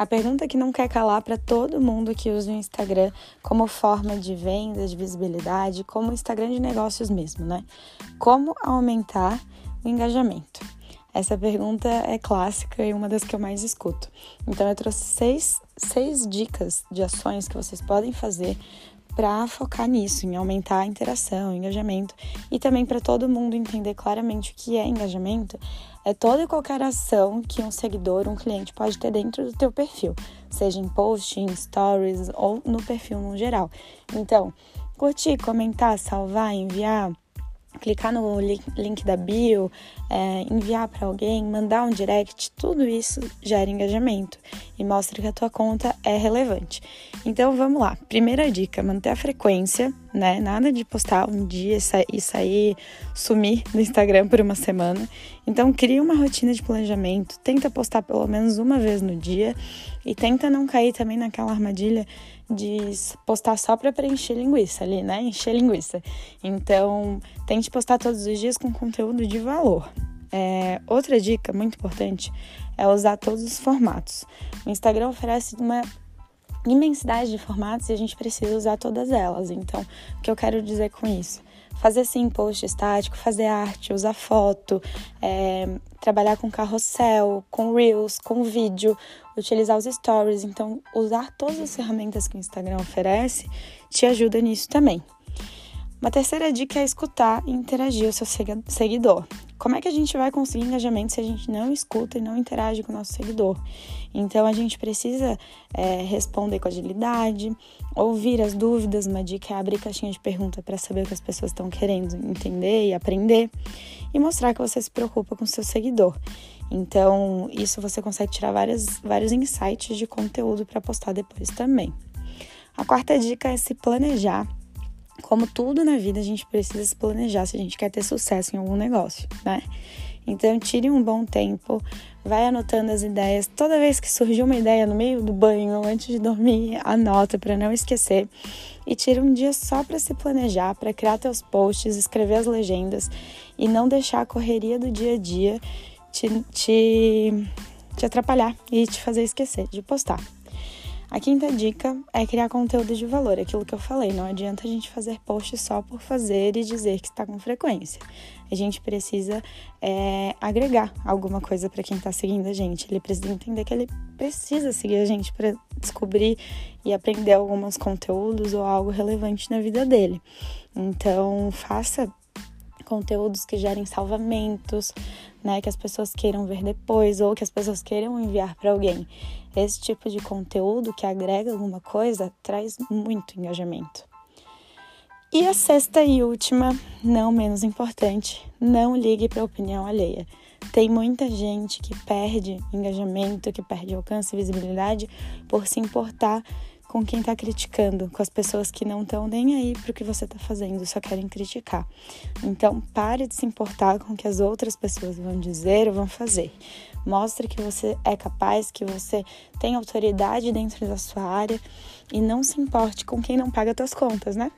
A pergunta que não quer calar para todo mundo que usa o Instagram como forma de venda, de visibilidade, como Instagram de negócios mesmo, né? Como aumentar o engajamento? Essa pergunta é clássica e uma das que eu mais escuto. Então, eu trouxe seis, seis dicas de ações que vocês podem fazer para focar nisso, em aumentar a interação, engajamento e também para todo mundo entender claramente o que é engajamento. É toda e qualquer ação que um seguidor, um cliente pode ter dentro do teu perfil, seja em post, em stories ou no perfil no geral. Então, curtir, comentar, salvar, enviar, clicar no link da bio, é, enviar para alguém, mandar um direct, tudo isso gera engajamento e mostra que a tua conta é relevante. Então vamos lá. Primeira dica: manter a frequência, né? Nada de postar um dia e sair, sumir no Instagram por uma semana. Então cria uma rotina de planejamento, tenta postar pelo menos uma vez no dia e tenta não cair também naquela armadilha de postar só para preencher linguiça ali, né? Encher linguiça. Então, tente postar todos os dias com conteúdo de valor. É, outra dica muito importante é usar todos os formatos. O Instagram oferece uma imensidade de formatos e a gente precisa usar todas elas. Então, o que eu quero dizer com isso? Fazer sim post estático, fazer arte, usar foto, é, trabalhar com carrossel, com reels, com vídeo, utilizar os stories. Então, usar todas as ferramentas que o Instagram oferece te ajuda nisso também. Uma terceira dica é escutar e interagir o seu seguidor. Como é que a gente vai conseguir engajamento se a gente não escuta e não interage com o nosso seguidor? Então a gente precisa é, responder com agilidade, ouvir as dúvidas. Uma dica é abrir caixinha de pergunta para saber o que as pessoas estão querendo entender e aprender e mostrar que você se preocupa com o seu seguidor. Então, isso você consegue tirar várias, vários insights de conteúdo para postar depois também. A quarta dica é se planejar como tudo na vida, a gente precisa se planejar se a gente quer ter sucesso em algum negócio, né? Então, tire um bom tempo, vai anotando as ideias. Toda vez que surgir uma ideia no meio do banho, antes de dormir, anota para não esquecer. E tire um dia só para se planejar, para criar teus posts, escrever as legendas e não deixar a correria do dia a dia te, te, te atrapalhar e te fazer esquecer de postar. A quinta dica é criar conteúdo de valor, aquilo que eu falei. Não adianta a gente fazer post só por fazer e dizer que está com frequência. A gente precisa é, agregar alguma coisa para quem está seguindo a gente. Ele precisa entender que ele precisa seguir a gente para descobrir e aprender alguns conteúdos ou algo relevante na vida dele. Então, faça conteúdos que gerem salvamentos, né, que as pessoas queiram ver depois ou que as pessoas queiram enviar para alguém. Esse tipo de conteúdo que agrega alguma coisa traz muito engajamento. E a sexta e última, não menos importante, não ligue para a opinião alheia. Tem muita gente que perde engajamento, que perde alcance e visibilidade por se importar com quem está criticando, com as pessoas que não estão nem aí para o que você está fazendo, só querem criticar. Então, pare de se importar com o que as outras pessoas vão dizer ou vão fazer. Mostre que você é capaz, que você tem autoridade dentro da sua área e não se importe com quem não paga suas contas, né?